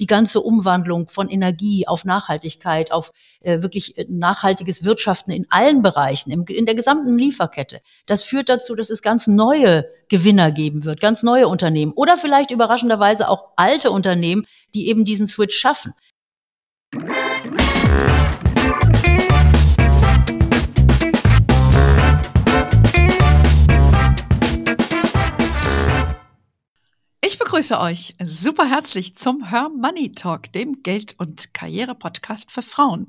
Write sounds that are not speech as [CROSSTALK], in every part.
die ganze Umwandlung von Energie auf Nachhaltigkeit, auf äh, wirklich äh, nachhaltiges Wirtschaften in allen Bereichen, im, in der gesamten Lieferkette. Das führt dazu, dass es ganz neue Gewinner geben wird, ganz neue Unternehmen oder vielleicht überraschenderweise auch alte Unternehmen, die eben diesen Switch schaffen. Ich begrüße euch super herzlich zum Her Money Talk, dem Geld- und Karriere-Podcast für Frauen.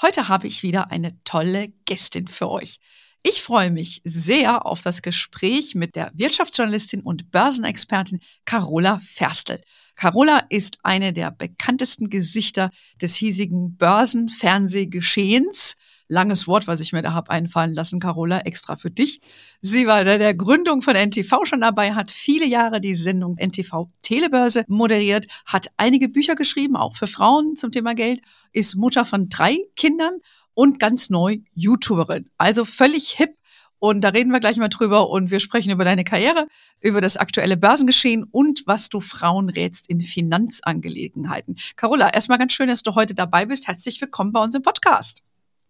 Heute habe ich wieder eine tolle Gästin für euch. Ich freue mich sehr auf das Gespräch mit der Wirtschaftsjournalistin und Börsenexpertin Carola Ferstel. Carola ist eine der bekanntesten Gesichter des hiesigen Börsenfernsehgeschehens langes Wort, was ich mir da habe einfallen lassen, Carola, extra für dich. Sie war bei der Gründung von NTV schon dabei, hat viele Jahre die Sendung NTV Telebörse moderiert, hat einige Bücher geschrieben, auch für Frauen zum Thema Geld, ist Mutter von drei Kindern und ganz neu YouTuberin. Also völlig hip und da reden wir gleich mal drüber und wir sprechen über deine Karriere, über das aktuelle Börsengeschehen und was du Frauen rätst in Finanzangelegenheiten. Carola, erstmal ganz schön, dass du heute dabei bist. Herzlich willkommen bei uns im Podcast.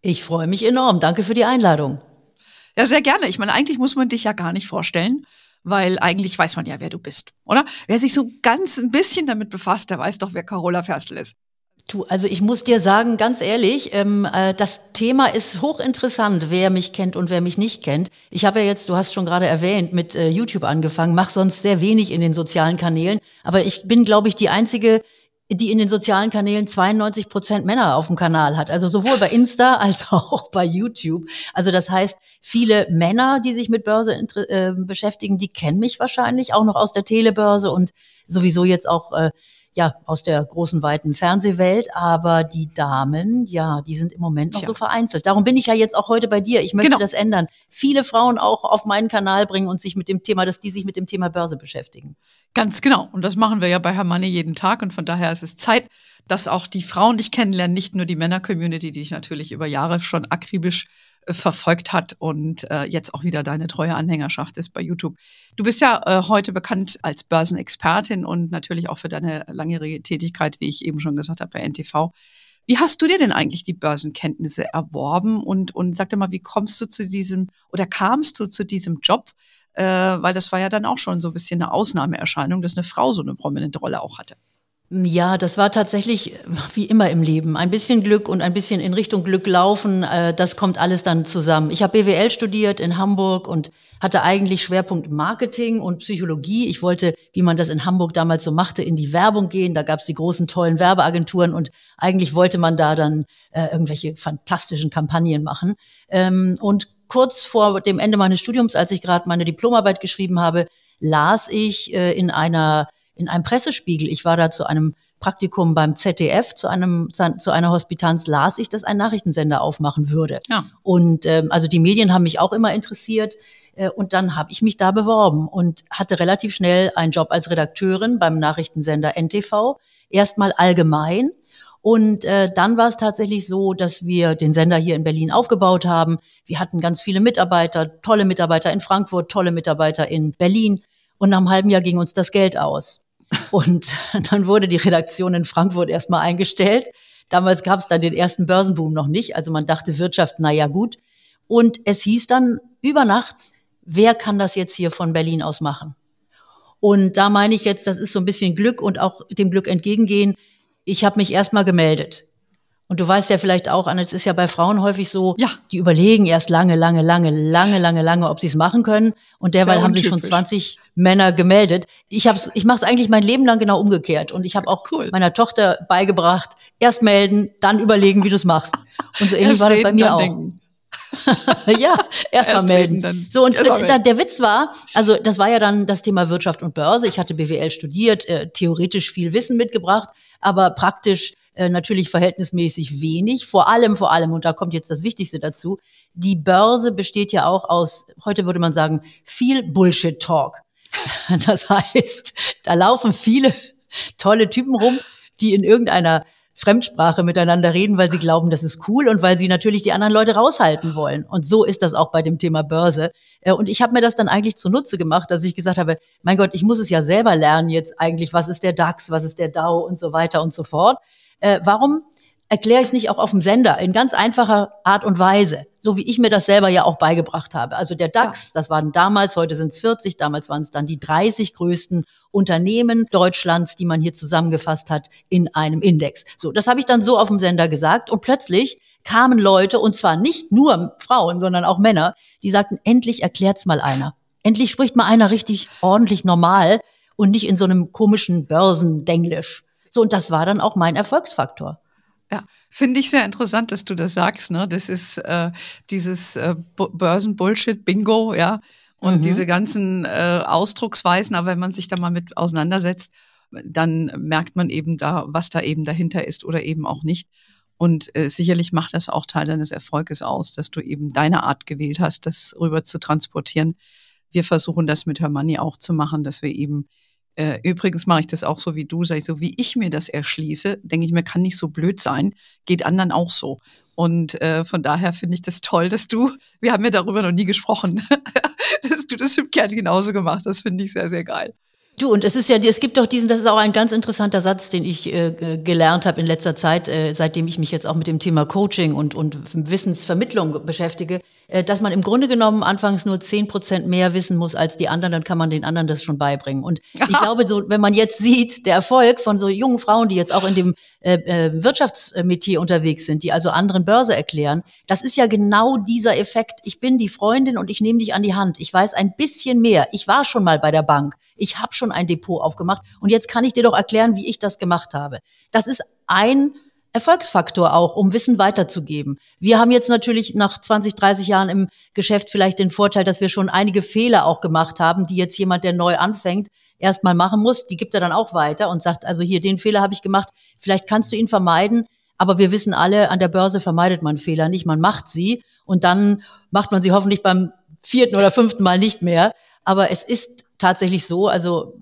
Ich freue mich enorm. Danke für die Einladung. Ja, sehr gerne. Ich meine, eigentlich muss man dich ja gar nicht vorstellen, weil eigentlich weiß man ja, wer du bist, oder? Wer sich so ganz ein bisschen damit befasst, der weiß doch, wer Carola Ferstl ist. Du, also ich muss dir sagen, ganz ehrlich, ähm, äh, das Thema ist hochinteressant, wer mich kennt und wer mich nicht kennt. Ich habe ja jetzt, du hast schon gerade erwähnt, mit äh, YouTube angefangen, mache sonst sehr wenig in den sozialen Kanälen, aber ich bin, glaube ich, die einzige die in den sozialen Kanälen 92 Prozent Männer auf dem Kanal hat. Also sowohl bei Insta [LAUGHS] als auch bei YouTube. Also das heißt, viele Männer, die sich mit Börse äh, beschäftigen, die kennen mich wahrscheinlich auch noch aus der Telebörse und sowieso jetzt auch äh, ja, aus der großen, weiten Fernsehwelt. Aber die Damen, ja, die sind im Moment noch Tja. so vereinzelt. Darum bin ich ja jetzt auch heute bei dir. Ich möchte genau. das ändern. Viele Frauen auch auf meinen Kanal bringen und sich mit dem Thema, dass die sich mit dem Thema Börse beschäftigen. Ganz genau. Und das machen wir ja bei Herr Manne jeden Tag. Und von daher ist es Zeit, dass auch die Frauen dich kennenlernen, nicht nur die Männer-Community, die ich natürlich über Jahre schon akribisch verfolgt hat und äh, jetzt auch wieder deine treue Anhängerschaft ist bei YouTube. Du bist ja äh, heute bekannt als Börsenexpertin und natürlich auch für deine langjährige Tätigkeit, wie ich eben schon gesagt habe, bei NTV. Wie hast du dir denn eigentlich die Börsenkenntnisse erworben und, und sag dir mal, wie kommst du zu diesem oder kamst du zu diesem Job? Äh, weil das war ja dann auch schon so ein bisschen eine Ausnahmeerscheinung, dass eine Frau so eine prominente Rolle auch hatte. Ja, das war tatsächlich wie immer im Leben. Ein bisschen Glück und ein bisschen in Richtung Glück laufen, äh, das kommt alles dann zusammen. Ich habe BWL studiert in Hamburg und hatte eigentlich Schwerpunkt Marketing und Psychologie. Ich wollte, wie man das in Hamburg damals so machte, in die Werbung gehen. Da gab es die großen, tollen Werbeagenturen und eigentlich wollte man da dann äh, irgendwelche fantastischen Kampagnen machen. Ähm, und kurz vor dem Ende meines Studiums, als ich gerade meine Diplomarbeit geschrieben habe, las ich äh, in einer in einem Pressespiegel, ich war da zu einem Praktikum beim ZDF, zu einem zu einer Hospitanz las ich, dass ein Nachrichtensender aufmachen würde. Ja. Und ähm, also die Medien haben mich auch immer interessiert. Äh, und dann habe ich mich da beworben und hatte relativ schnell einen Job als Redakteurin beim Nachrichtensender NTV. Erstmal allgemein. Und äh, dann war es tatsächlich so, dass wir den Sender hier in Berlin aufgebaut haben. Wir hatten ganz viele Mitarbeiter, tolle Mitarbeiter in Frankfurt, tolle Mitarbeiter in Berlin. Und nach einem halben Jahr ging uns das Geld aus. Und [LAUGHS] dann wurde die Redaktion in Frankfurt erstmal eingestellt. Damals gab es dann den ersten Börsenboom noch nicht. Also man dachte Wirtschaft, na ja gut. Und es hieß dann über Nacht, wer kann das jetzt hier von Berlin aus machen? Und da meine ich jetzt, das ist so ein bisschen Glück und auch dem Glück entgegengehen. Ich habe mich erstmal gemeldet. Und du weißt ja vielleicht auch, Anne, es ist ja bei Frauen häufig so, ja. die überlegen erst lange, lange, lange, lange, lange, lange, ob sie es machen können. Und derweil haben sich schon 20 Männer gemeldet. Ich hab's, ich mache es eigentlich mein Leben lang genau umgekehrt. Und ich habe auch cool. meiner Tochter beigebracht, erst melden, dann überlegen, wie du es machst. Und so ähnlich war das bei mir auch. [LAUGHS] ja, erstmal melden. Dann. So, und äh, der Witz war, also das war ja dann das Thema Wirtschaft und Börse. Ich hatte BWL studiert, äh, theoretisch viel Wissen mitgebracht, aber praktisch äh, natürlich verhältnismäßig wenig. Vor allem, vor allem, und da kommt jetzt das Wichtigste dazu, die Börse besteht ja auch aus, heute würde man sagen, viel Bullshit-Talk. [LAUGHS] Das heißt, da laufen viele tolle Typen rum, die in irgendeiner Fremdsprache miteinander reden, weil sie glauben, das ist cool und weil sie natürlich die anderen Leute raushalten wollen. Und so ist das auch bei dem Thema Börse. Äh, und ich habe mir das dann eigentlich zunutze gemacht, dass ich gesagt habe, mein Gott, ich muss es ja selber lernen jetzt eigentlich, was ist der DAX, was ist der DAO und so weiter und so fort. Äh, warum erkläre ich es nicht auch auf dem Sender in ganz einfacher Art und Weise, so wie ich mir das selber ja auch beigebracht habe. Also der DAX, das waren damals, heute sind es 40, damals waren es dann die 30 größten Unternehmen Deutschlands, die man hier zusammengefasst hat in einem Index. So, das habe ich dann so auf dem Sender gesagt und plötzlich kamen Leute, und zwar nicht nur Frauen, sondern auch Männer, die sagten, endlich erklärt's mal einer. Endlich spricht mal einer richtig ordentlich normal und nicht in so einem komischen Börsendenglisch. So, und das war dann auch mein Erfolgsfaktor. Ja, finde ich sehr interessant, dass du das sagst. Ne? Das ist äh, dieses äh, Börsen-Bullshit-Bingo, ja. Und mhm. diese ganzen äh, Ausdrucksweisen, aber wenn man sich da mal mit auseinandersetzt, dann merkt man eben da, was da eben dahinter ist oder eben auch nicht. Und äh, sicherlich macht das auch Teil deines Erfolges aus, dass du eben deine Art gewählt hast, das rüber zu transportieren. Wir versuchen das mit Hermanni auch zu machen, dass wir eben äh, übrigens mache ich das auch so wie du, sag ich so, wie ich mir das erschließe, denke ich mir, kann nicht so blöd sein, geht anderen auch so. Und äh, von daher finde ich das toll, dass du, wir haben ja darüber noch nie gesprochen, [LAUGHS] dass du das im Kern genauso gemacht hast, finde ich sehr, sehr geil. Du, und es ist ja, es gibt doch diesen, das ist auch ein ganz interessanter Satz, den ich äh, gelernt habe in letzter Zeit, äh, seitdem ich mich jetzt auch mit dem Thema Coaching und, und Wissensvermittlung beschäftige, dass man im Grunde genommen anfangs nur zehn Prozent mehr wissen muss als die anderen, dann kann man den anderen das schon beibringen. Und ich [LAUGHS] glaube, so, wenn man jetzt sieht, der Erfolg von so jungen Frauen, die jetzt auch in dem äh, äh, Wirtschaftsmetier unterwegs sind, die also anderen Börse erklären, das ist ja genau dieser Effekt. Ich bin die Freundin und ich nehme dich an die Hand. Ich weiß ein bisschen mehr. Ich war schon mal bei der Bank. Ich habe schon ein Depot aufgemacht und jetzt kann ich dir doch erklären, wie ich das gemacht habe. Das ist ein Erfolgsfaktor auch, um Wissen weiterzugeben. Wir haben jetzt natürlich nach 20, 30 Jahren im Geschäft vielleicht den Vorteil, dass wir schon einige Fehler auch gemacht haben, die jetzt jemand, der neu anfängt, erstmal machen muss. Die gibt er dann auch weiter und sagt, also hier, den Fehler habe ich gemacht, vielleicht kannst du ihn vermeiden. Aber wir wissen alle, an der Börse vermeidet man Fehler nicht, man macht sie und dann macht man sie hoffentlich beim vierten oder fünften Mal nicht mehr. Aber es ist tatsächlich so, also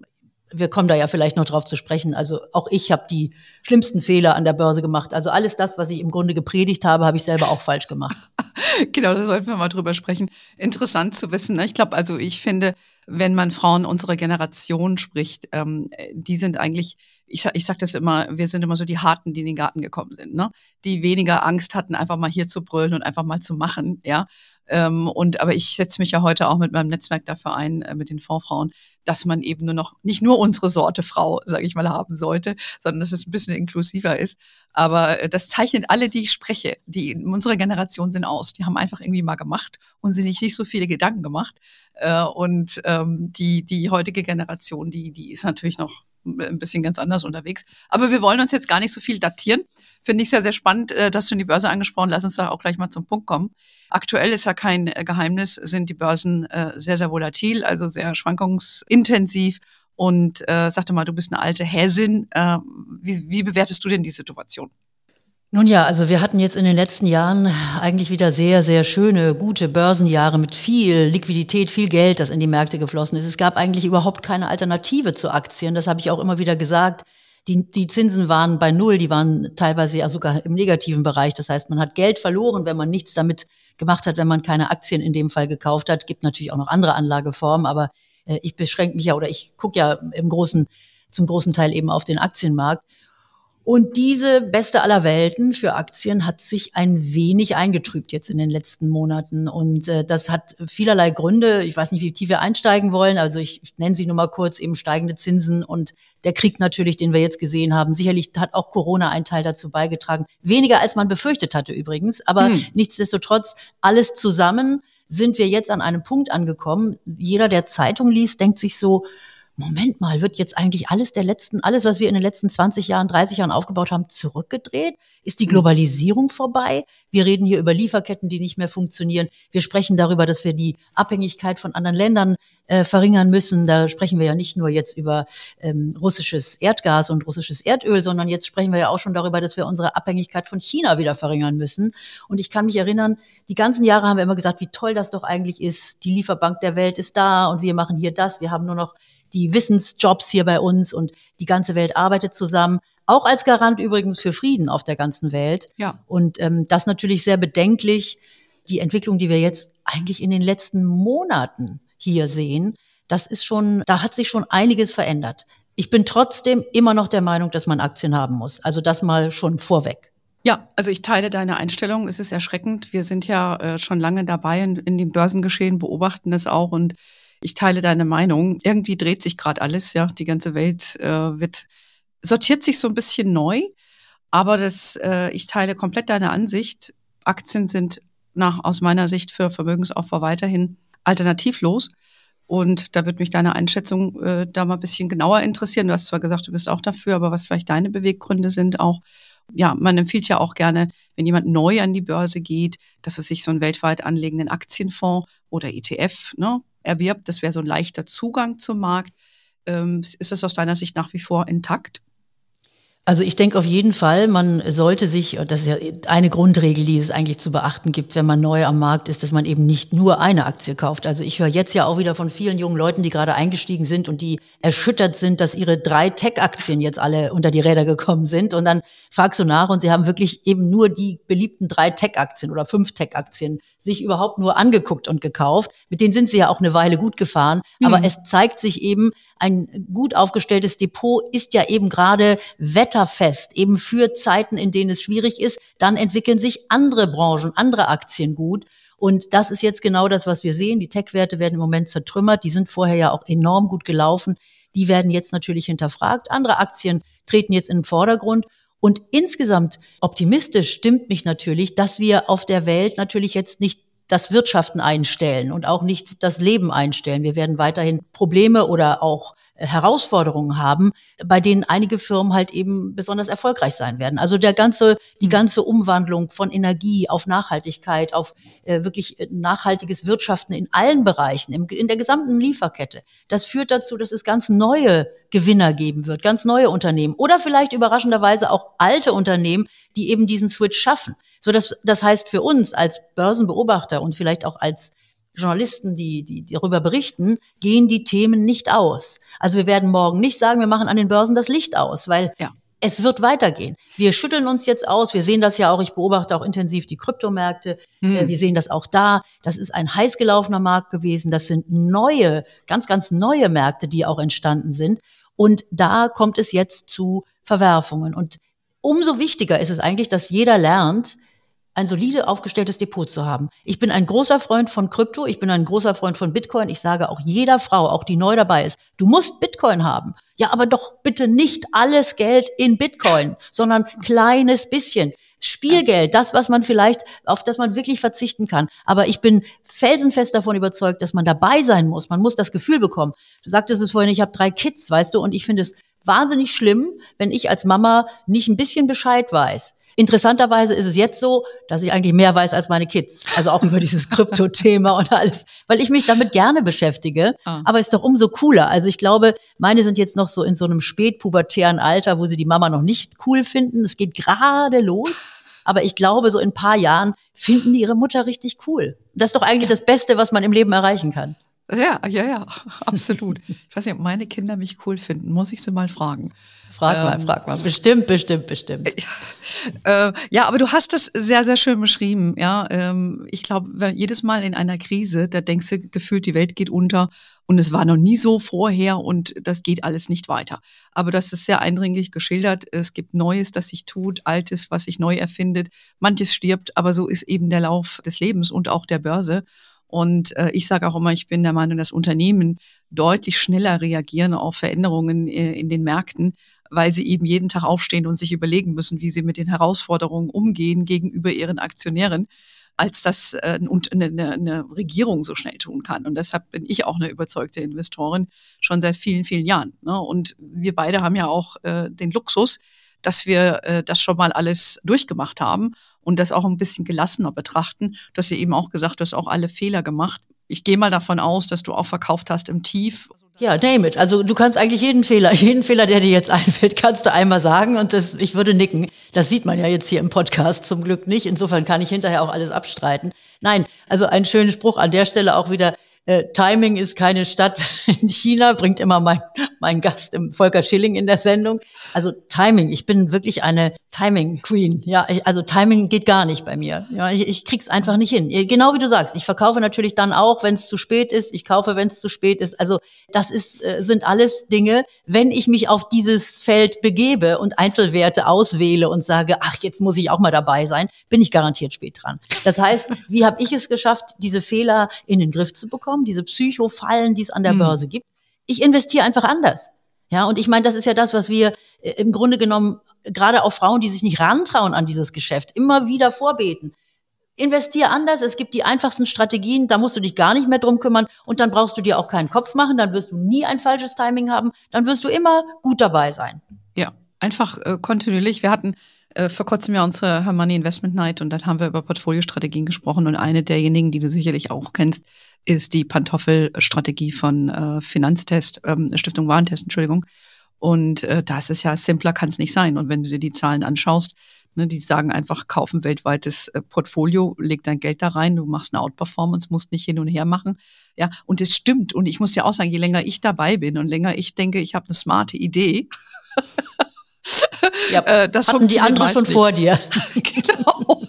wir kommen da ja vielleicht noch drauf zu sprechen. Also auch ich habe die schlimmsten Fehler an der Börse gemacht. Also alles das, was ich im Grunde gepredigt habe, habe ich selber auch falsch gemacht. [LAUGHS] genau, da sollten wir mal drüber sprechen. Interessant zu wissen. Ne? Ich glaube, also ich finde, wenn man Frauen unserer Generation spricht, ähm, die sind eigentlich, ich, ich sage das immer, wir sind immer so die Harten, die in den Garten gekommen sind, ne? die weniger Angst hatten, einfach mal hier zu brüllen und einfach mal zu machen, ja. Ähm, und aber ich setze mich ja heute auch mit meinem Netzwerk dafür ein, äh, mit den Fondsfrauen, dass man eben nur noch nicht nur unsere Sorte Frau, sage ich mal, haben sollte, sondern dass es ein bisschen inklusiver ist. Aber äh, das zeichnet alle, die ich spreche, die in unserer Generation sind aus. Die haben einfach irgendwie mal gemacht und sind nicht, nicht so viele Gedanken gemacht. Äh, und ähm, die, die heutige Generation, die, die ist natürlich noch ein bisschen ganz anders unterwegs. Aber wir wollen uns jetzt gar nicht so viel datieren. Finde ich sehr, sehr spannend, äh, dass du in die Börse angesprochen. Lass uns da auch gleich mal zum Punkt kommen. Aktuell ist ja kein äh, Geheimnis, sind die Börsen äh, sehr, sehr volatil, also sehr schwankungsintensiv. Und äh, sagte mal, du bist eine alte Häsin. Äh, wie, wie bewertest du denn die Situation? Nun ja, also wir hatten jetzt in den letzten Jahren eigentlich wieder sehr, sehr schöne, gute Börsenjahre mit viel Liquidität, viel Geld, das in die Märkte geflossen ist. Es gab eigentlich überhaupt keine Alternative zu Aktien. Das habe ich auch immer wieder gesagt. Die, die Zinsen waren bei Null, die waren teilweise ja sogar im negativen Bereich. Das heißt, man hat Geld verloren, wenn man nichts damit gemacht hat, wenn man keine Aktien in dem Fall gekauft hat. Gibt natürlich auch noch andere Anlageformen, aber äh, ich beschränke mich ja oder ich gucke ja im großen, zum großen Teil eben auf den Aktienmarkt. Und diese beste aller Welten für Aktien hat sich ein wenig eingetrübt jetzt in den letzten Monaten. Und äh, das hat vielerlei Gründe. Ich weiß nicht, wie tief wir einsteigen wollen. Also ich, ich nenne sie nur mal kurz eben steigende Zinsen und der Krieg natürlich, den wir jetzt gesehen haben. Sicherlich hat auch Corona einen Teil dazu beigetragen. Weniger als man befürchtet hatte übrigens. Aber hm. nichtsdestotrotz alles zusammen sind wir jetzt an einem Punkt angekommen. Jeder, der Zeitung liest, denkt sich so, Moment mal, wird jetzt eigentlich alles der letzten, alles, was wir in den letzten 20 Jahren, 30 Jahren aufgebaut haben, zurückgedreht? Ist die hm. Globalisierung vorbei? Wir reden hier über Lieferketten, die nicht mehr funktionieren. Wir sprechen darüber, dass wir die Abhängigkeit von anderen Ländern äh, verringern müssen. Da sprechen wir ja nicht nur jetzt über ähm, russisches Erdgas und russisches Erdöl, sondern jetzt sprechen wir ja auch schon darüber, dass wir unsere Abhängigkeit von China wieder verringern müssen. Und ich kann mich erinnern, die ganzen Jahre haben wir immer gesagt, wie toll das doch eigentlich ist. Die Lieferbank der Welt ist da und wir machen hier das. Wir haben nur noch die Wissensjobs hier bei uns und die ganze Welt arbeitet zusammen. Auch als Garant übrigens für Frieden auf der ganzen Welt. Ja. Und ähm, das natürlich sehr bedenklich, die Entwicklung, die wir jetzt eigentlich in den letzten Monaten hier sehen, das ist schon, da hat sich schon einiges verändert. Ich bin trotzdem immer noch der Meinung, dass man Aktien haben muss. Also das mal schon vorweg. Ja, also ich teile deine Einstellung. Es ist erschreckend. Wir sind ja äh, schon lange dabei in, in dem Börsengeschehen, beobachten das auch und ich teile deine Meinung. Irgendwie dreht sich gerade alles, ja. Die ganze Welt äh, wird sortiert sich so ein bisschen neu, aber das, äh, ich teile komplett deine Ansicht. Aktien sind nach aus meiner Sicht für Vermögensaufbau weiterhin alternativlos. Und da wird mich deine Einschätzung äh, da mal ein bisschen genauer interessieren. Du hast zwar gesagt, du bist auch dafür, aber was vielleicht deine Beweggründe sind auch. Ja, man empfiehlt ja auch gerne, wenn jemand neu an die Börse geht, dass es sich so einen weltweit anlegenden Aktienfonds oder ETF ne, erwirbt. Das wäre so ein leichter Zugang zum Markt. Ähm, ist das aus deiner Sicht nach wie vor intakt? Also ich denke auf jeden Fall, man sollte sich, das ist ja eine Grundregel, die es eigentlich zu beachten gibt, wenn man neu am Markt ist, dass man eben nicht nur eine Aktie kauft. Also ich höre jetzt ja auch wieder von vielen jungen Leuten, die gerade eingestiegen sind und die erschüttert sind, dass ihre drei Tech-Aktien jetzt alle unter die Räder gekommen sind. Und dann fragst du nach und sie haben wirklich eben nur die beliebten drei Tech-Aktien oder fünf Tech-Aktien sich überhaupt nur angeguckt und gekauft. Mit denen sind sie ja auch eine Weile gut gefahren. Mhm. Aber es zeigt sich eben, ein gut aufgestelltes Depot ist ja eben gerade wetterfest, eben für Zeiten, in denen es schwierig ist. Dann entwickeln sich andere Branchen, andere Aktien gut. Und das ist jetzt genau das, was wir sehen. Die Tech-Werte werden im Moment zertrümmert. Die sind vorher ja auch enorm gut gelaufen. Die werden jetzt natürlich hinterfragt. Andere Aktien treten jetzt in den Vordergrund. Und insgesamt optimistisch stimmt mich natürlich, dass wir auf der Welt natürlich jetzt nicht das Wirtschaften einstellen und auch nicht das Leben einstellen. Wir werden weiterhin Probleme oder auch Herausforderungen haben, bei denen einige Firmen halt eben besonders erfolgreich sein werden. Also der ganze, die ganze Umwandlung von Energie auf Nachhaltigkeit, auf äh, wirklich nachhaltiges Wirtschaften in allen Bereichen, im, in der gesamten Lieferkette, das führt dazu, dass es ganz neue Gewinner geben wird, ganz neue Unternehmen oder vielleicht überraschenderweise auch alte Unternehmen, die eben diesen Switch schaffen. So dass, das heißt für uns als Börsenbeobachter und vielleicht auch als Journalisten, die, die, darüber berichten, gehen die Themen nicht aus. Also wir werden morgen nicht sagen, wir machen an den Börsen das Licht aus, weil ja. es wird weitergehen. Wir schütteln uns jetzt aus. Wir sehen das ja auch. Ich beobachte auch intensiv die Kryptomärkte. Hm. Wir sehen das auch da. Das ist ein heiß gelaufener Markt gewesen. Das sind neue, ganz, ganz neue Märkte, die auch entstanden sind. Und da kommt es jetzt zu Verwerfungen. Und umso wichtiger ist es eigentlich, dass jeder lernt, ein solide aufgestelltes Depot zu haben. Ich bin ein großer Freund von Krypto, ich bin ein großer Freund von Bitcoin. Ich sage auch jeder Frau, auch die neu dabei ist, du musst Bitcoin haben. Ja, aber doch bitte nicht alles Geld in Bitcoin, sondern kleines bisschen. Spielgeld, das, was man vielleicht, auf das man wirklich verzichten kann. Aber ich bin felsenfest davon überzeugt, dass man dabei sein muss. Man muss das Gefühl bekommen. Du sagtest es vorhin, ich habe drei Kids, weißt du, und ich finde es wahnsinnig schlimm, wenn ich als Mama nicht ein bisschen Bescheid weiß. Interessanterweise ist es jetzt so, dass ich eigentlich mehr weiß als meine Kids. Also auch über dieses [LAUGHS] Krypto-Thema und alles, weil ich mich damit gerne beschäftige. Ah. Aber ist doch umso cooler. Also ich glaube, meine sind jetzt noch so in so einem spätpubertären Alter, wo sie die Mama noch nicht cool finden. Es geht gerade los. Aber ich glaube, so in ein paar Jahren finden die ihre Mutter richtig cool. Das ist doch eigentlich das Beste, was man im Leben erreichen kann. Ja, ja, ja, [LAUGHS] absolut. Ich weiß nicht, ob meine Kinder mich cool finden, muss ich sie mal fragen. Frag mal, ähm, frag mal. Bestimmt, bestimmt, bestimmt. Äh, ja, aber du hast es sehr, sehr schön beschrieben. Ja, ähm, ich glaube, jedes Mal in einer Krise, da denkst du gefühlt, die Welt geht unter und es war noch nie so vorher und das geht alles nicht weiter. Aber das ist sehr eindringlich geschildert. Es gibt Neues, das sich tut, Altes, was sich neu erfindet. Manches stirbt, aber so ist eben der Lauf des Lebens und auch der Börse. Und äh, ich sage auch immer, ich bin der Meinung, dass Unternehmen deutlich schneller reagieren auf Veränderungen äh, in den Märkten, weil sie eben jeden Tag aufstehen und sich überlegen müssen, wie sie mit den Herausforderungen umgehen gegenüber ihren Aktionären, als das äh, eine, eine Regierung so schnell tun kann. Und deshalb bin ich auch eine überzeugte Investorin schon seit vielen, vielen Jahren. Ne? Und wir beide haben ja auch äh, den Luxus, dass wir äh, das schon mal alles durchgemacht haben und das auch ein bisschen gelassener betrachten. Dass ihr eben auch gesagt, du hast auch alle Fehler gemacht. Ich gehe mal davon aus, dass du auch verkauft hast im Tief. Ja, name it. Also du kannst eigentlich jeden Fehler, [LAUGHS] jeden Fehler, der dir jetzt [LAUGHS] einfällt, kannst du einmal sagen und das, ich würde nicken. Das sieht man ja jetzt hier im Podcast zum Glück nicht. Insofern kann ich hinterher auch alles abstreiten. Nein, also ein schöner Spruch an der Stelle auch wieder. Äh, Timing ist keine Stadt [LAUGHS] in China, bringt immer mein, mein Gast im Volker Schilling in der Sendung. Also Timing, ich bin wirklich eine Timing Queen. Ja, ich, also Timing geht gar nicht bei mir. Ja, ich, ich krieg's einfach nicht hin. Genau wie du sagst, ich verkaufe natürlich dann auch, wenn es zu spät ist. Ich kaufe, wenn es zu spät ist. Also das ist, äh, sind alles Dinge, wenn ich mich auf dieses Feld begebe und Einzelwerte auswähle und sage, ach, jetzt muss ich auch mal dabei sein, bin ich garantiert spät dran. Das heißt, wie habe ich es geschafft, diese Fehler in den Griff zu bekommen? Plattformen, diese Psychofallen, die es an der mhm. Börse gibt. Ich investiere einfach anders. Ja, und ich meine, das ist ja das, was wir äh, im Grunde genommen, gerade auch Frauen, die sich nicht rantrauen an dieses Geschäft, immer wieder vorbeten. Investier anders, es gibt die einfachsten Strategien, da musst du dich gar nicht mehr drum kümmern und dann brauchst du dir auch keinen Kopf machen, dann wirst du nie ein falsches Timing haben, dann wirst du immer gut dabei sein. Ja, einfach äh, kontinuierlich. Wir hatten äh, vor kurzem ja unsere Money Investment Night und dann haben wir über Portfoliostrategien gesprochen und eine derjenigen, die du sicherlich auch kennst, ist die Pantoffelstrategie von äh, Finanztest, ähm, Stiftung Warentest, Entschuldigung. Und äh, das ist ja simpler kann es nicht sein. Und wenn du dir die Zahlen anschaust, ne, die sagen einfach, kauf ein weltweites äh, Portfolio, leg dein Geld da rein, du machst eine Outperformance, musst nicht hin und her machen. Ja, und es stimmt. Und ich muss dir auch sagen, je länger ich dabei bin und länger ich denke, ich habe eine smarte Idee, [LAUGHS] ja, äh, das hatten die andere schon nicht. vor dir. [LAUGHS] genau.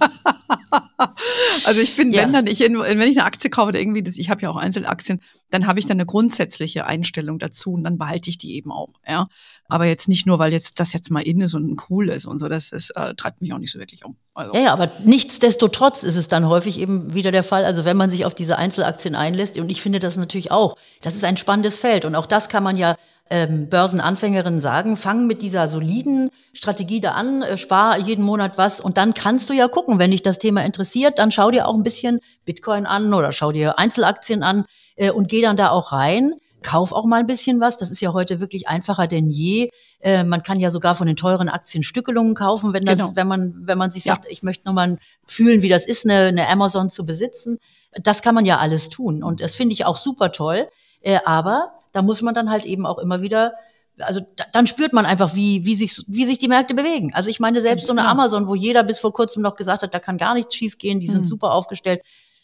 also ich bin, ja. wenn dann ich, wenn ich eine Aktie kaufe oder irgendwie, das, ich habe ja auch Einzelaktien, dann habe ich dann eine grundsätzliche Einstellung dazu und dann behalte ich die eben auch. Ja, aber jetzt nicht nur, weil jetzt das jetzt mal in ist und cool ist und so, das, das äh, treibt mich auch nicht so wirklich um. Also. Ja, ja, aber nichtsdestotrotz ist es dann häufig eben wieder der Fall. Also wenn man sich auf diese Einzelaktien einlässt und ich finde das natürlich auch, das ist ein spannendes Feld und auch das kann man ja ähm, Börsenanfängerinnen sagen, fang mit dieser soliden Strategie da an, äh, spar jeden Monat was und dann kannst du ja gucken, wenn dich das Thema interessiert, dann schau dir auch ein bisschen Bitcoin an oder schau dir Einzelaktien an äh, und geh dann da auch rein. Kauf auch mal ein bisschen was. Das ist ja heute wirklich einfacher denn je. Äh, man kann ja sogar von den teuren Aktien Stückelungen kaufen, wenn das, genau. wenn man, wenn man sich sagt, ja. ich möchte nochmal fühlen, wie das ist, eine, eine Amazon zu besitzen. Das kann man ja alles tun. Und das finde ich auch super toll. Äh, aber da muss man dann halt eben auch immer wieder also da, dann spürt man einfach, wie, wie, sich, wie sich die Märkte bewegen. Also ich meine, selbst so eine Amazon, wo jeder bis vor kurzem noch gesagt hat, da kann gar nichts schief gehen, die sind mhm. super aufgestellt.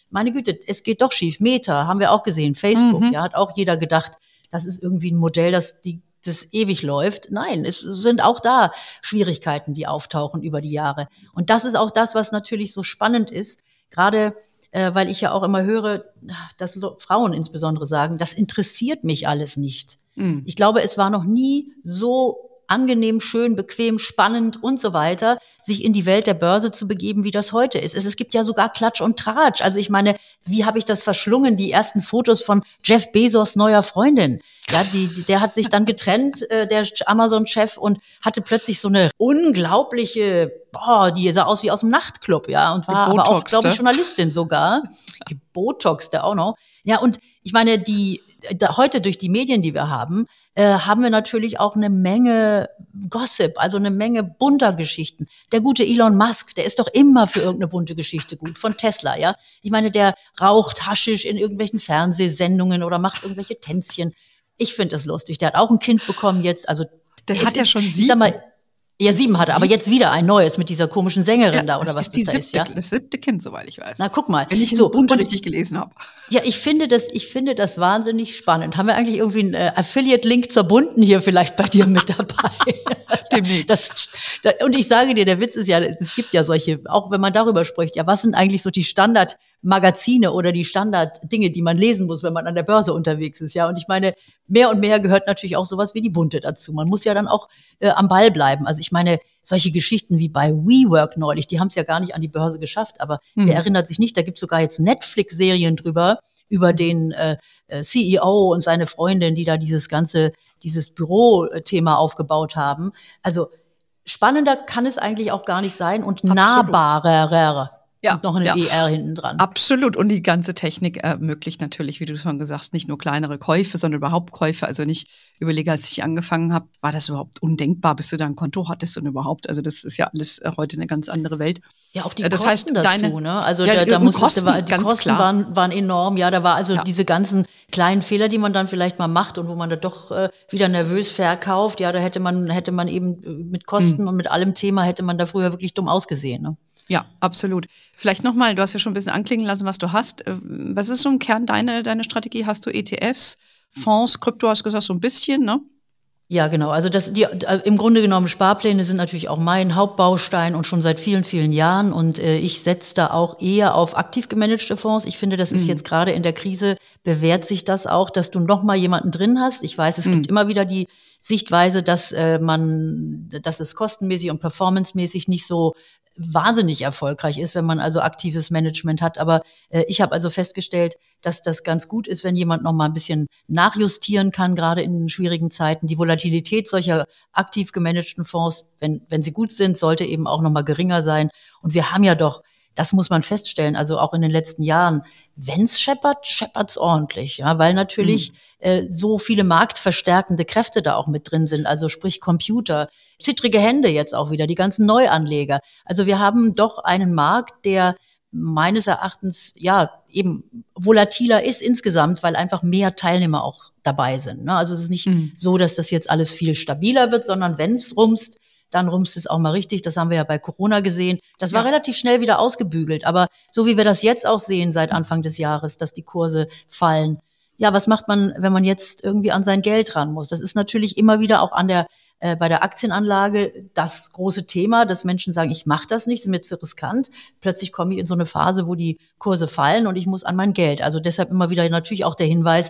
Meine Güte, es geht doch schief. Meta haben wir auch gesehen, Facebook, mhm. ja, hat auch jeder gedacht, das ist irgendwie ein Modell, das die das ewig läuft. Nein, es sind auch da Schwierigkeiten, die auftauchen über die Jahre. Und das ist auch das, was natürlich so spannend ist. Gerade äh, weil ich ja auch immer höre, dass Frauen insbesondere sagen, das interessiert mich alles nicht. Mhm. Ich glaube, es war noch nie so angenehm, schön, bequem, spannend und so weiter, sich in die Welt der Börse zu begeben, wie das heute ist. Es, es gibt ja sogar Klatsch und Tratsch. Also ich meine, wie habe ich das verschlungen? Die ersten Fotos von Jeff Bezos neuer Freundin. Ja, die, die der hat sich dann getrennt, äh, der Amazon-Chef, und hatte plötzlich so eine unglaubliche, boah, die sah aus wie aus dem Nachtclub, ja, und war aber auch, glaube ich, Journalistin sogar. Gebotoxte auch noch. Ja, und ich meine, die heute durch die Medien, die wir haben, äh, haben wir natürlich auch eine Menge Gossip, also eine Menge bunter Geschichten. Der gute Elon Musk, der ist doch immer für irgendeine bunte Geschichte gut, von Tesla, ja. Ich meine, der raucht Haschisch in irgendwelchen Fernsehsendungen oder macht irgendwelche Tänzchen. Ich finde das lustig. Der hat auch ein Kind bekommen jetzt, also der hat ja schon sieben. Ich sag mal, ja, sieben hatte, aber jetzt wieder ein neues mit dieser komischen Sängerin ja, da oder was ist das da siebte, ist, ja? Das siebte Kind, soweit ich weiß. Na, guck mal. Wenn ich so Bund richtig gelesen habe. Ja, ich finde das, ich finde das wahnsinnig spannend. Haben wir eigentlich irgendwie einen äh, Affiliate-Link zur Bunden hier vielleicht bei dir mit dabei? [LAUGHS] Demnächst. Das, da, und ich sage dir, der Witz ist ja, es gibt ja solche, auch wenn man darüber spricht, ja, was sind eigentlich so die Standardmagazine oder die Standarddinge, die man lesen muss, wenn man an der Börse unterwegs ist, ja? Und ich meine, mehr und mehr gehört natürlich auch sowas wie die Bunte dazu. Man muss ja dann auch äh, am Ball bleiben. Also ich meine, solche Geschichten wie bei WeWork neulich, die haben es ja gar nicht an die Börse geschafft, aber mhm. wer erinnert sich nicht, da gibt es sogar jetzt Netflix-Serien drüber, über den äh, äh CEO und seine Freundin, die da dieses ganze, dieses Büro-Thema aufgebaut haben. Also spannender kann es eigentlich auch gar nicht sein und Absolut. nahbarer ja, und noch eine ja. ER hinten dran. Absolut. Und die ganze Technik ermöglicht natürlich, wie du schon gesagt hast, nicht nur kleinere Käufe, sondern überhaupt Käufe. Also nicht überlege, als ich angefangen habe, war das überhaupt undenkbar, bis du da ein Konto hattest und überhaupt. Also das ist ja alles äh, heute eine ganz andere Welt. Ja, auch die das Kosten heißt, dazu, ne? Also ja, da, da musste, Kosten, da die Kosten waren, waren enorm. Ja, da war also ja. diese ganzen kleinen Fehler, die man dann vielleicht mal macht und wo man da doch äh, wieder nervös verkauft. Ja, da hätte man, hätte man eben mit Kosten hm. und mit allem Thema hätte man da früher wirklich dumm ausgesehen. Ne? Ja, absolut. Vielleicht nochmal, du hast ja schon ein bisschen anklingen lassen, was du hast. Äh, was ist so im Kern deine, deine Strategie? Hast du ETFs, Fonds, Krypto, hast du gesagt, so ein bisschen, ne? Ja, genau. Also das, die, äh, im Grunde genommen Sparpläne sind natürlich auch mein Hauptbaustein und schon seit vielen, vielen Jahren. Und äh, ich setze da auch eher auf aktiv gemanagte Fonds. Ich finde, das ist mhm. jetzt gerade in der Krise bewährt sich das auch, dass du noch mal jemanden drin hast. Ich weiß, es mhm. gibt immer wieder die Sichtweise, dass äh, man, dass es kostenmäßig und performancemäßig nicht so wahnsinnig erfolgreich ist, wenn man also aktives Management hat. Aber äh, ich habe also festgestellt, dass das ganz gut ist, wenn jemand noch mal ein bisschen nachjustieren kann, gerade in schwierigen Zeiten. Die Volatilität solcher aktiv gemanagten Fonds, wenn, wenn sie gut sind, sollte eben auch noch mal geringer sein. Und wir haben ja doch das muss man feststellen. Also auch in den letzten Jahren, wenn's scheppert, scheppert's ordentlich, ja, weil natürlich mhm. äh, so viele marktverstärkende Kräfte da auch mit drin sind. Also sprich Computer, zittrige Hände jetzt auch wieder, die ganzen Neuanleger. Also wir haben doch einen Markt, der meines Erachtens ja eben volatiler ist insgesamt, weil einfach mehr Teilnehmer auch dabei sind. Ne? Also es ist nicht mhm. so, dass das jetzt alles viel stabiler wird, sondern wenn's rumst, dann rumst es auch mal richtig. Das haben wir ja bei Corona gesehen. Das war ja. relativ schnell wieder ausgebügelt. Aber so wie wir das jetzt auch sehen seit Anfang des Jahres, dass die Kurse fallen. Ja, was macht man, wenn man jetzt irgendwie an sein Geld ran muss? Das ist natürlich immer wieder auch an der äh, bei der Aktienanlage das große Thema, dass Menschen sagen, ich mache das nicht, ist mir zu riskant. Plötzlich komme ich in so eine Phase, wo die Kurse fallen und ich muss an mein Geld. Also deshalb immer wieder natürlich auch der Hinweis,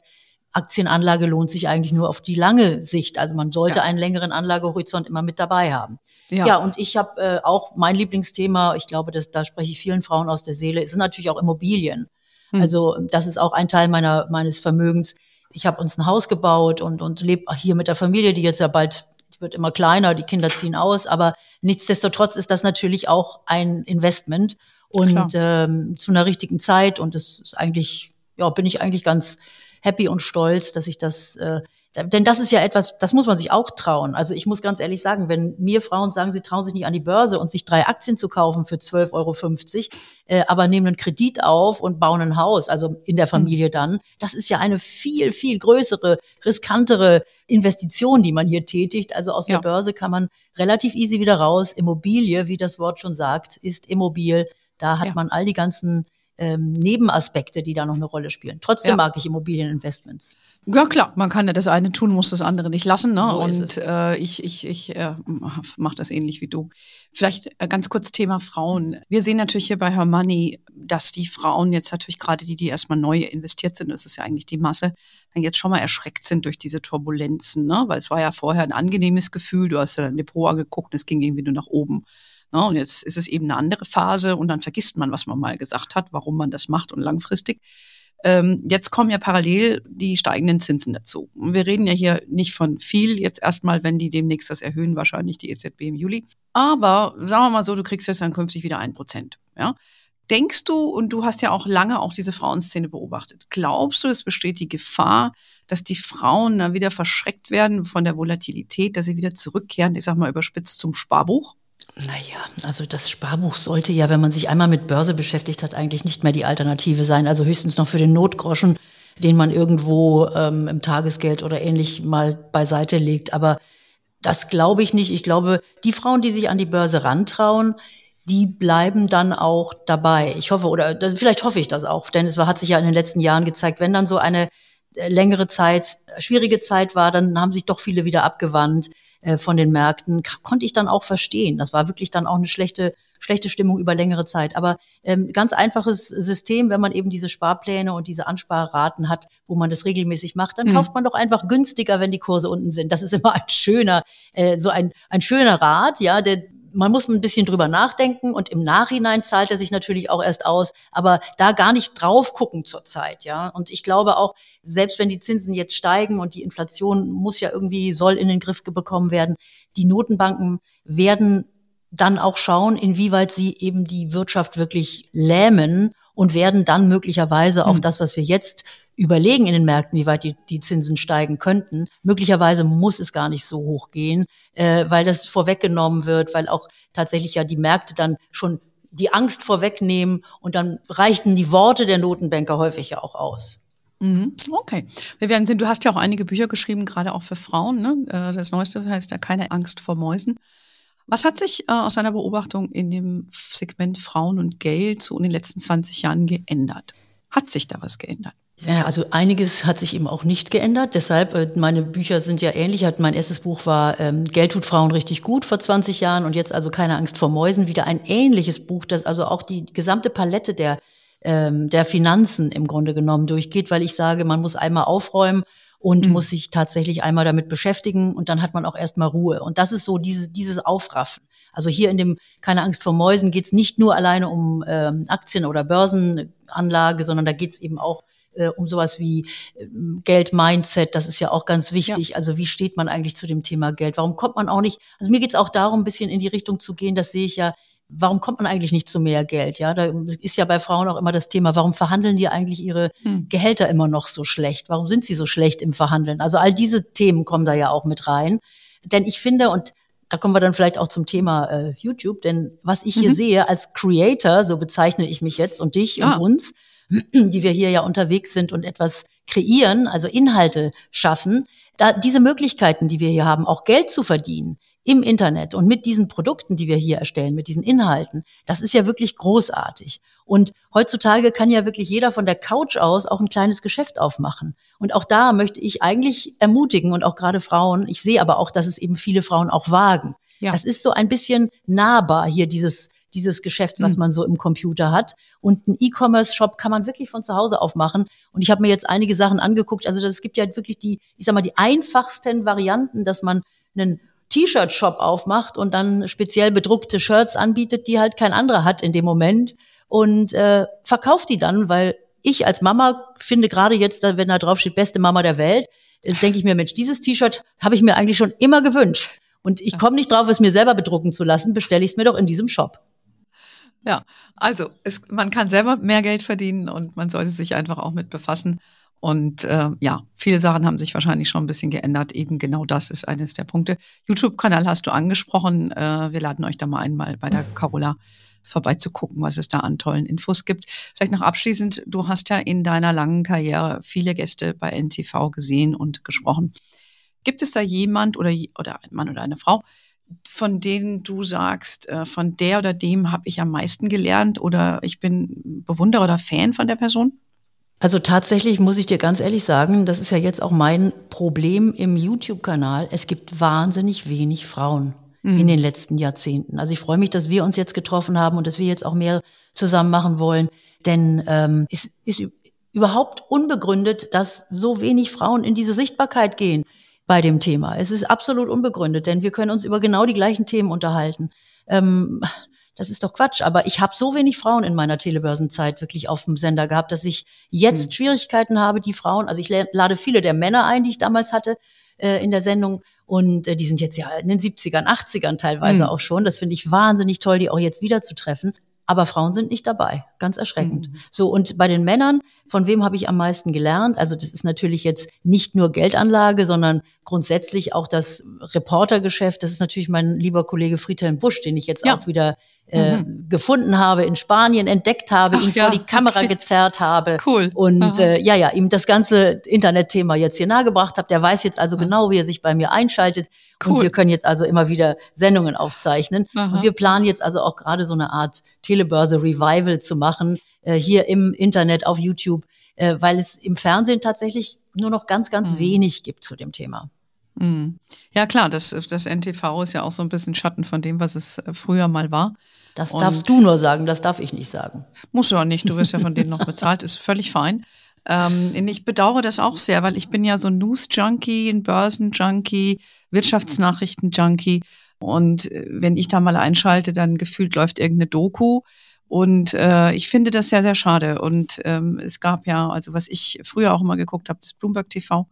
Aktienanlage lohnt sich eigentlich nur auf die lange Sicht. Also man sollte ja. einen längeren Anlagehorizont immer mit dabei haben. Ja, ja und ich habe äh, auch mein Lieblingsthema, ich glaube, dass, da spreche ich vielen Frauen aus der Seele, sind natürlich auch Immobilien. Hm. Also das ist auch ein Teil meiner, meines Vermögens. Ich habe uns ein Haus gebaut und, und lebe hier mit der Familie, die jetzt ja bald wird immer kleiner, die Kinder ziehen aus, aber nichtsdestotrotz ist das natürlich auch ein Investment und ähm, zu einer richtigen Zeit und das ist eigentlich, ja, bin ich eigentlich ganz happy und stolz, dass ich das, äh, denn das ist ja etwas, das muss man sich auch trauen. Also ich muss ganz ehrlich sagen, wenn mir Frauen sagen, sie trauen sich nicht an die Börse und sich drei Aktien zu kaufen für 12,50 Euro, äh, aber nehmen einen Kredit auf und bauen ein Haus, also in der Familie dann, das ist ja eine viel, viel größere, riskantere Investition, die man hier tätigt. Also aus ja. der Börse kann man relativ easy wieder raus. Immobilie, wie das Wort schon sagt, ist immobil. Da hat ja. man all die ganzen ähm, Nebenaspekte, die da noch eine Rolle spielen. Trotzdem ja. mag ich Immobilieninvestments. Ja klar, man kann ja das eine tun, muss das andere nicht lassen. Ne? So und äh, ich, ich, ich äh, mache das ähnlich wie du. Vielleicht äh, ganz kurz Thema Frauen. Wir sehen natürlich hier bei Her Money, dass die Frauen jetzt natürlich gerade die, die erstmal neu investiert sind, das ist ja eigentlich die Masse, dann jetzt schon mal erschreckt sind durch diese Turbulenzen. Ne? Weil es war ja vorher ein angenehmes Gefühl, du hast ja dein Depot angeguckt, es ging irgendwie nur nach oben. Ne? Und jetzt ist es eben eine andere Phase und dann vergisst man, was man mal gesagt hat, warum man das macht und langfristig. Ähm, jetzt kommen ja parallel die steigenden Zinsen dazu. Und wir reden ja hier nicht von viel, jetzt erstmal, wenn die demnächst das erhöhen, wahrscheinlich die EZB im Juli. Aber sagen wir mal so, du kriegst jetzt dann künftig wieder ein Prozent. Ja? Denkst du, und du hast ja auch lange auch diese Frauenszene beobachtet, glaubst du, es besteht die Gefahr, dass die Frauen da wieder verschreckt werden von der Volatilität, dass sie wieder zurückkehren, ich sag mal überspitzt zum Sparbuch? Naja, also das Sparbuch sollte ja, wenn man sich einmal mit Börse beschäftigt hat, eigentlich nicht mehr die Alternative sein. Also höchstens noch für den Notgroschen, den man irgendwo ähm, im Tagesgeld oder ähnlich mal beiseite legt. Aber das glaube ich nicht. Ich glaube, die Frauen, die sich an die Börse rantrauen, die bleiben dann auch dabei. Ich hoffe, oder das, vielleicht hoffe ich das auch, denn es hat sich ja in den letzten Jahren gezeigt, wenn dann so eine äh, längere Zeit, schwierige Zeit war, dann haben sich doch viele wieder abgewandt. Äh, von den Märkten, konnte ich dann auch verstehen. Das war wirklich dann auch eine schlechte schlechte Stimmung über längere Zeit. Aber ähm, ganz einfaches System, wenn man eben diese Sparpläne und diese Ansparraten hat, wo man das regelmäßig macht, dann mhm. kauft man doch einfach günstiger, wenn die Kurse unten sind. Das ist immer ein schöner, äh, so ein, ein schöner Rat, ja, der man muss ein bisschen drüber nachdenken und im Nachhinein zahlt er sich natürlich auch erst aus, aber da gar nicht drauf gucken zurzeit, ja. Und ich glaube auch, selbst wenn die Zinsen jetzt steigen und die Inflation muss ja irgendwie, soll in den Griff bekommen werden, die Notenbanken werden dann auch schauen, inwieweit sie eben die Wirtschaft wirklich lähmen und werden dann möglicherweise auch hm. das, was wir jetzt überlegen in den Märkten, wie weit die, die Zinsen steigen könnten. Möglicherweise muss es gar nicht so hoch gehen, äh, weil das vorweggenommen wird, weil auch tatsächlich ja die Märkte dann schon die Angst vorwegnehmen und dann reichten die Worte der Notenbanker häufig ja auch aus. Mhm. Okay. Wir werden sehen, du hast ja auch einige Bücher geschrieben, gerade auch für Frauen. Ne? Äh, das neueste heißt ja Keine Angst vor Mäusen. Was hat sich äh, aus deiner Beobachtung in dem Segment Frauen und Geld so in den letzten 20 Jahren geändert? Hat sich da was geändert? Ja, also einiges hat sich eben auch nicht geändert. Deshalb, äh, meine Bücher sind ja ähnlich. Mein erstes Buch war ähm, Geld tut Frauen richtig gut vor 20 Jahren und jetzt also keine Angst vor Mäusen. Wieder ein ähnliches Buch, das also auch die gesamte Palette der, ähm, der Finanzen im Grunde genommen durchgeht, weil ich sage, man muss einmal aufräumen und mhm. muss sich tatsächlich einmal damit beschäftigen und dann hat man auch erstmal Ruhe. Und das ist so dieses, dieses Aufraffen. Also hier in dem Keine Angst vor Mäusen geht es nicht nur alleine um ähm, Aktien oder Börsenanlage, sondern da geht es eben auch äh, um sowas wie äh, Geld-Mindset, das ist ja auch ganz wichtig. Ja. Also wie steht man eigentlich zu dem Thema Geld? Warum kommt man auch nicht, also mir geht es auch darum, ein bisschen in die Richtung zu gehen, das sehe ich ja, warum kommt man eigentlich nicht zu mehr Geld? Ja, da ist ja bei Frauen auch immer das Thema, warum verhandeln die eigentlich ihre hm. Gehälter immer noch so schlecht? Warum sind sie so schlecht im Verhandeln? Also all diese Themen kommen da ja auch mit rein. Denn ich finde, und da kommen wir dann vielleicht auch zum Thema äh, YouTube, denn was ich hier mhm. sehe als Creator, so bezeichne ich mich jetzt und dich ah. und uns, die wir hier ja unterwegs sind und etwas kreieren, also Inhalte schaffen, da diese Möglichkeiten, die wir hier haben, auch Geld zu verdienen im Internet und mit diesen Produkten, die wir hier erstellen, mit diesen Inhalten, das ist ja wirklich großartig. Und heutzutage kann ja wirklich jeder von der Couch aus auch ein kleines Geschäft aufmachen. Und auch da möchte ich eigentlich ermutigen und auch gerade Frauen, ich sehe aber auch, dass es eben viele Frauen auch wagen. Ja. Das ist so ein bisschen nahbar hier, dieses dieses Geschäft, was mhm. man so im Computer hat. Und ein E-Commerce-Shop kann man wirklich von zu Hause aufmachen. Und ich habe mir jetzt einige Sachen angeguckt. Also es gibt ja wirklich die, ich sag mal, die einfachsten Varianten, dass man einen T-Shirt-Shop aufmacht und dann speziell bedruckte Shirts anbietet, die halt kein anderer hat in dem Moment und äh, verkauft die dann, weil ich als Mama finde gerade jetzt, wenn da drauf steht, beste Mama der Welt, denke ich mir, Mensch, dieses T-Shirt habe ich mir eigentlich schon immer gewünscht. Und ich komme nicht drauf, es mir selber bedrucken zu lassen, bestelle ich es mir doch in diesem Shop. Ja, also es, man kann selber mehr Geld verdienen und man sollte sich einfach auch mit befassen. Und äh, ja, viele Sachen haben sich wahrscheinlich schon ein bisschen geändert. Eben genau das ist eines der Punkte. YouTube-Kanal hast du angesprochen. Äh, wir laden euch da mal einmal bei der Carola vorbeizugucken, was es da an tollen Infos gibt. Vielleicht noch abschließend, du hast ja in deiner langen Karriere viele Gäste bei NTV gesehen und gesprochen. Gibt es da jemand oder, oder ein Mann oder eine Frau, von denen du sagst, äh, von der oder dem habe ich am meisten gelernt oder ich bin Bewunderer oder Fan von der Person? Also tatsächlich muss ich dir ganz ehrlich sagen, das ist ja jetzt auch mein Problem im YouTube-Kanal. Es gibt wahnsinnig wenig Frauen mhm. in den letzten Jahrzehnten. Also ich freue mich, dass wir uns jetzt getroffen haben und dass wir jetzt auch mehr zusammen machen wollen. Denn ähm, es ist überhaupt unbegründet, dass so wenig Frauen in diese Sichtbarkeit gehen bei dem Thema. Es ist absolut unbegründet, denn wir können uns über genau die gleichen Themen unterhalten. Ähm, das ist doch Quatsch. Aber ich habe so wenig Frauen in meiner Telebörsenzeit wirklich auf dem Sender gehabt, dass ich jetzt hm. Schwierigkeiten habe, die Frauen, also ich lade viele der Männer ein, die ich damals hatte äh, in der Sendung. Und äh, die sind jetzt ja in den 70ern, 80ern teilweise hm. auch schon. Das finde ich wahnsinnig toll, die auch jetzt wieder zu treffen. Aber Frauen sind nicht dabei. Ganz erschreckend. Mhm. So, und bei den Männern, von wem habe ich am meisten gelernt? Also, das ist natürlich jetzt nicht nur Geldanlage, sondern grundsätzlich auch das Reportergeschäft. Das ist natürlich mein lieber Kollege Friedhelm Busch, den ich jetzt ja. auch wieder äh, mhm. gefunden habe, in Spanien entdeckt habe, Ach, ihn ja, vor die Kamera okay. gezerrt habe. Cool. Und äh, ja, ja, ihm das ganze Internetthema jetzt hier nahegebracht habe. Der weiß jetzt also genau, wie er sich bei mir einschaltet. Cool. Und wir können jetzt also immer wieder Sendungen aufzeichnen. Aha. Und wir planen jetzt also auch gerade so eine Art Telebörse Revival zu machen, äh, hier im Internet, auf YouTube, äh, weil es im Fernsehen tatsächlich nur noch ganz, ganz mhm. wenig gibt zu dem Thema. Mhm. Ja klar, das, das NTV ist ja auch so ein bisschen Schatten von dem, was es äh, früher mal war. Das Und darfst du nur sagen, das darf ich nicht sagen. Musst du auch nicht, du wirst ja von denen noch bezahlt, ist völlig fein. Ähm, ich bedauere das auch sehr, weil ich bin ja so ein News-Junkie, ein Börsen-Junkie, Wirtschaftsnachrichten-Junkie. Und äh, wenn ich da mal einschalte, dann gefühlt läuft irgendeine Doku. Und äh, ich finde das sehr, sehr schade. Und ähm, es gab ja, also was ich früher auch immer geguckt habe, das Bloomberg TV,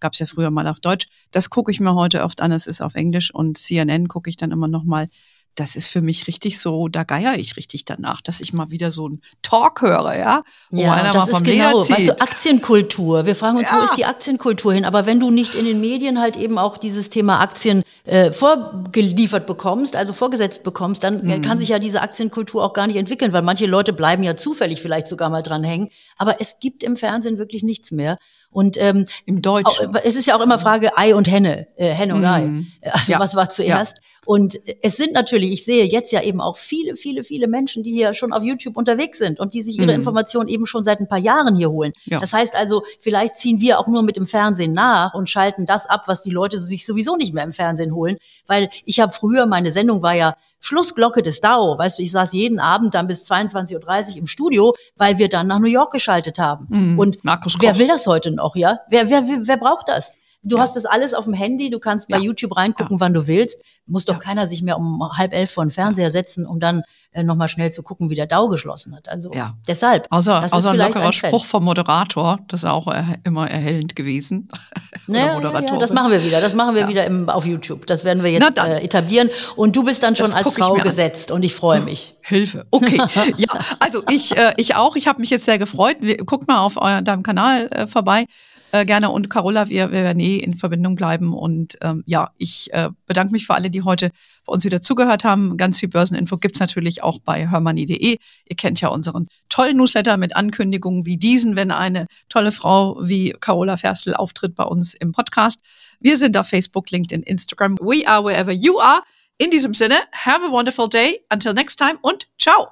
gab es ja früher mal auf Deutsch. Das gucke ich mir heute oft an, es ist auf Englisch und CNN gucke ich dann immer noch mal das ist für mich richtig so, da geier ich richtig danach, dass ich mal wieder so einen Talk höre, ja. Wo ja, einer das mal vom ist genau, weißt du, Aktienkultur. Wir fragen uns, ja. wo ist die Aktienkultur hin? Aber wenn du nicht in den Medien halt eben auch dieses Thema Aktien äh, vorgeliefert bekommst, also vorgesetzt bekommst, dann mhm. kann sich ja diese Aktienkultur auch gar nicht entwickeln, weil manche Leute bleiben ja zufällig vielleicht sogar mal dran hängen. Aber es gibt im Fernsehen wirklich nichts mehr. Und ähm, im Deutschen. es ist ja auch immer Frage Ei und Henne, äh, Henne und Ei. Mhm. Also ja. was war zuerst? Ja. Und es sind natürlich, ich sehe jetzt ja eben auch viele, viele, viele Menschen, die hier schon auf YouTube unterwegs sind und die sich ihre mhm. Informationen eben schon seit ein paar Jahren hier holen. Ja. Das heißt also, vielleicht ziehen wir auch nur mit dem Fernsehen nach und schalten das ab, was die Leute sich sowieso nicht mehr im Fernsehen holen. Weil ich habe früher, meine Sendung war ja Schlussglocke des DAO. Weißt du, ich saß jeden Abend dann bis 22.30 Uhr im Studio, weil wir dann nach New York geschaltet haben. Mhm. Und wer will das heute noch, ja? Wer, wer, wer, wer braucht das? Du ja. hast das alles auf dem Handy, du kannst bei ja. YouTube reingucken, ja. wann du willst. Muss doch keiner sich mehr um halb elf vor den Fernseher setzen, um dann äh, nochmal schnell zu gucken, wie der DAO geschlossen hat. Also deshalb. Außer, das außer ein lockerer ein Spruch vom Moderator, das ist auch er, immer erhellend gewesen. [LAUGHS] naja, ja, das machen wir wieder. Das machen wir wieder im, auf YouTube. Das werden wir jetzt äh, etablieren. Und du bist dann schon als Frau gesetzt und ich freue mich. [LAUGHS] Hilfe. Okay. ja, also ich, äh, ich auch. Ich habe mich jetzt sehr gefreut. Guckt mal auf eurem deinem Kanal äh, vorbei äh, gerne. Und Carola, wir, wir werden eh in Verbindung bleiben. Und ähm, ja, ich äh, bedanke mich für alle, die heute bei uns wieder zugehört haben. Ganz viel Börseninfo gibt's natürlich auch bei hermoney.de. Ihr kennt ja unseren tollen Newsletter mit Ankündigungen wie diesen, wenn eine tolle Frau wie Carola Ferstl auftritt bei uns im Podcast. Wir sind auf Facebook, LinkedIn, Instagram. We are wherever you are. In diesem Sinne, have a wonderful day. Until next time und ciao.